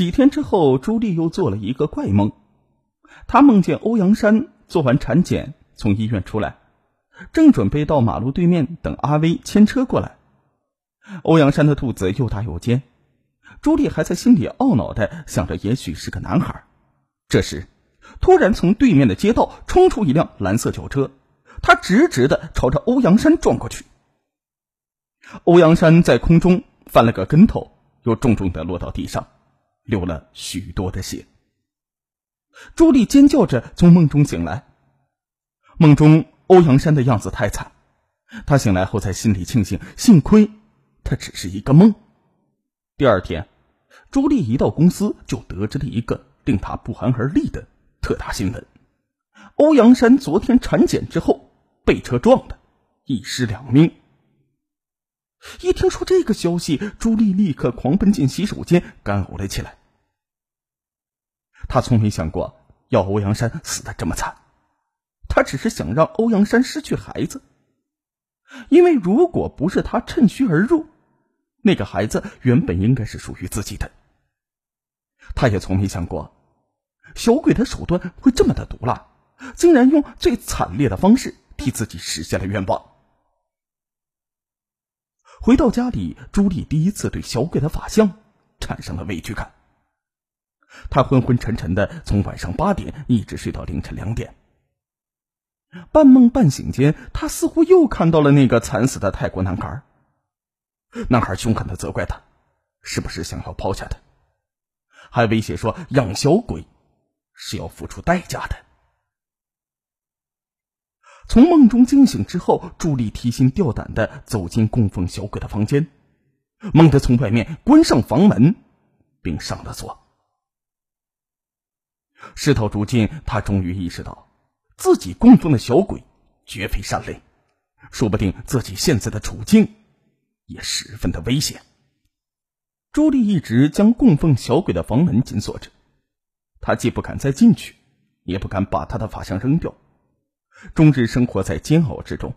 几天之后，朱莉又做了一个怪梦，她梦见欧阳山做完产检从医院出来，正准备到马路对面等阿威牵车过来。欧阳山的肚子又大又尖，朱莉还在心里懊恼的想着，也许是个男孩。这时，突然从对面的街道冲出一辆蓝色轿车，他直直的朝着欧阳山撞过去。欧阳山在空中翻了个跟头，又重重的落到地上。流了许多的血。朱莉尖叫着从梦中醒来，梦中欧阳山的样子太惨，她醒来后在心里庆幸，幸亏他只是一个梦。第二天，朱莉一到公司就得知了一个令她不寒而栗的特大新闻：欧阳山昨天产检之后被车撞的，一尸两命。一听说这个消息，朱莉立刻狂奔进洗手间，干呕了起来。他从没想过要欧阳山死的这么惨，他只是想让欧阳山失去孩子，因为如果不是他趁虚而入，那个孩子原本应该是属于自己的。他也从没想过，小鬼的手段会这么的毒辣，竟然用最惨烈的方式替自己实现了愿望。回到家里，朱莉第一次对小鬼的法相产生了畏惧感。他昏昏沉沉的，从晚上八点一直睡到凌晨两点。半梦半醒间，他似乎又看到了那个惨死的泰国男孩。男孩凶狠的责怪他，是不是想要抛下他，还威胁说养小鬼是要付出代价的。从梦中惊醒之后，朱莉提心吊胆的走进供奉小鬼的房间，猛地从外面关上房门，并上了锁。事到如今，他终于意识到，自己供奉的小鬼绝非善类，说不定自己现在的处境也十分的危险。朱莉一直将供奉小鬼的房门紧锁着，她既不敢再进去，也不敢把他的法相扔掉。终日生活在煎熬之中。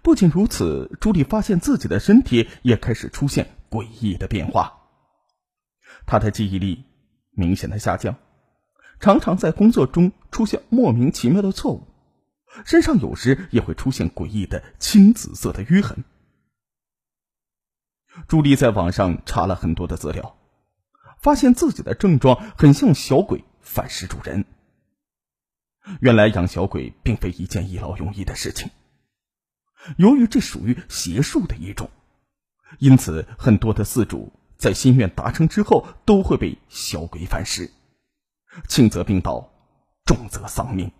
不仅如此，朱莉发现自己的身体也开始出现诡异的变化。她的记忆力明显的下降，常常在工作中出现莫名其妙的错误，身上有时也会出现诡异的青紫色的淤痕。朱莉在网上查了很多的资料，发现自己的症状很像小鬼反噬主人。原来养小鬼并非一件一劳永逸的事情。由于这属于邪术的一种，因此很多的饲主在心愿达成之后，都会被小鬼反噬，轻则病倒，重则丧命。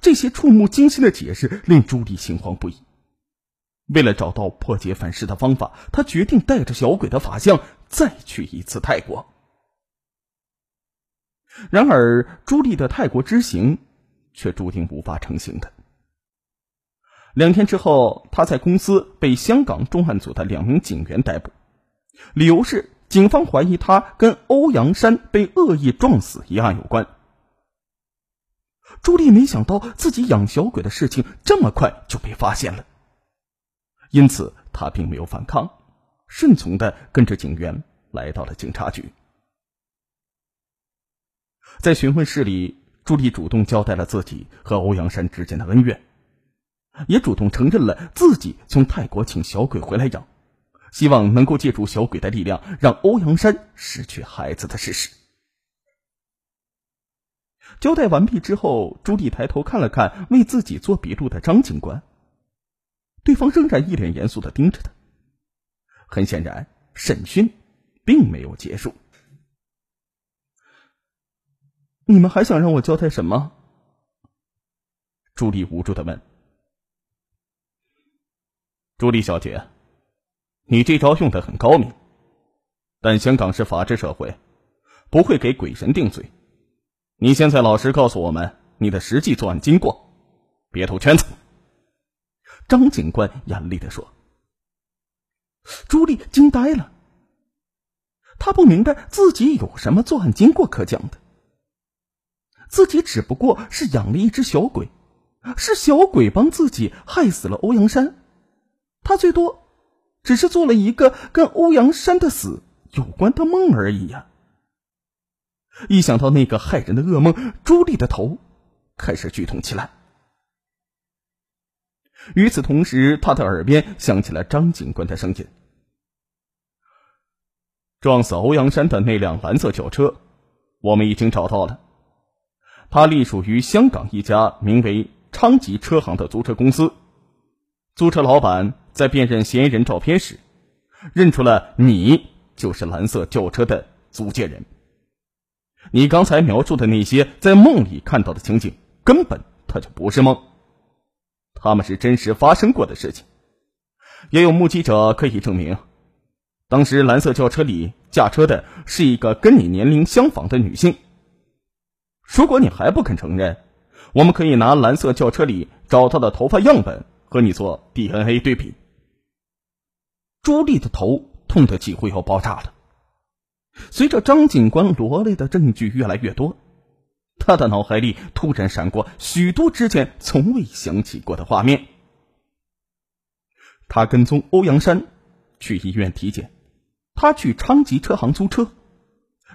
这些触目惊心的解释令朱莉心慌不已。为了找到破解反噬的方法，她决定带着小鬼的法相再去一次泰国。然而，朱莉的泰国之行却注定无法成行的。两天之后，他在公司被香港重案组的两名警员逮捕，理由是警方怀疑他跟欧阳山被恶意撞死一案有关。朱莉没想到自己养小鬼的事情这么快就被发现了，因此他并没有反抗，顺从的跟着警员来到了警察局。在询问室里，朱莉主动交代了自己和欧阳山之间的恩怨，也主动承认了自己从泰国请小鬼回来养，希望能够借助小鬼的力量让欧阳山失去孩子的事实。交代完毕之后，朱莉抬头看了看为自己做笔录的张警官，对方仍然一脸严肃的盯着他。很显然，审讯并没有结束。你们还想让我交代什么？朱莉无助的问。朱莉小姐，你这招用的很高明，但香港是法治社会，不会给鬼神定罪。你现在老实告诉我们你的实际作案经过，别兜圈子。张警官严厉的说。朱莉惊呆了，他不明白自己有什么作案经过可讲的。自己只不过是养了一只小鬼，是小鬼帮自己害死了欧阳山，他最多只是做了一个跟欧阳山的死有关的梦而已呀。一想到那个害人的噩梦，朱莉的头开始剧痛起来。与此同时，他的耳边响起了张警官的声音：“撞死欧阳山的那辆蓝色轿车，我们已经找到了。它隶属于香港一家名为昌吉车行的租车公司。租车老板在辨认嫌疑人照片时，认出了你就是蓝色轿车的租借人。你刚才描述的那些在梦里看到的情景，根本它就不是梦。”他们是真实发生过的事情，也有目击者可以证明，当时蓝色轿车里驾车的是一个跟你年龄相仿的女性。如果你还不肯承认，我们可以拿蓝色轿车里找到的头发样本和你做 DNA 对比。朱莉的头痛得几乎要爆炸了。随着张警官罗列的证据越来越多。他的脑海里突然闪过许多之前从未想起过的画面。他跟踪欧阳山去医院体检，他去昌吉车行租车，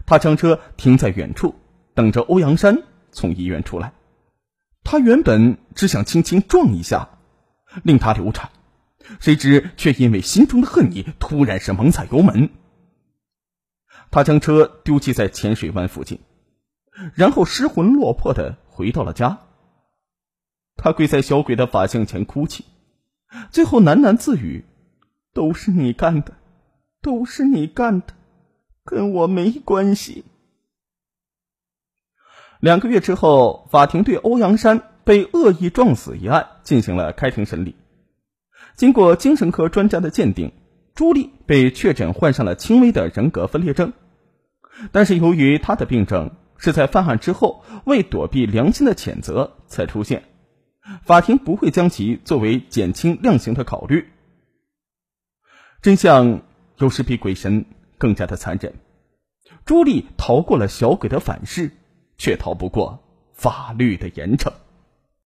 他将车停在远处，等着欧阳山从医院出来。他原本只想轻轻撞一下，令他流产，谁知却因为心中的恨意，突然是猛踩油门。他将车丢弃在浅水湾附近。然后失魂落魄的回到了家。他跪在小鬼的法像前哭泣，最后喃喃自语：“都是你干的，都是你干的，跟我没关系。”两个月之后，法庭对欧阳山被恶意撞死一案进行了开庭审理。经过精神科专家的鉴定，朱莉被确诊患上了轻微的人格分裂症，但是由于她的病症。是在犯案之后，为躲避良心的谴责才出现，法庭不会将其作为减轻量刑的考虑。真相有时比鬼神更加的残忍。朱莉逃过了小鬼的反噬，却逃不过法律的严惩。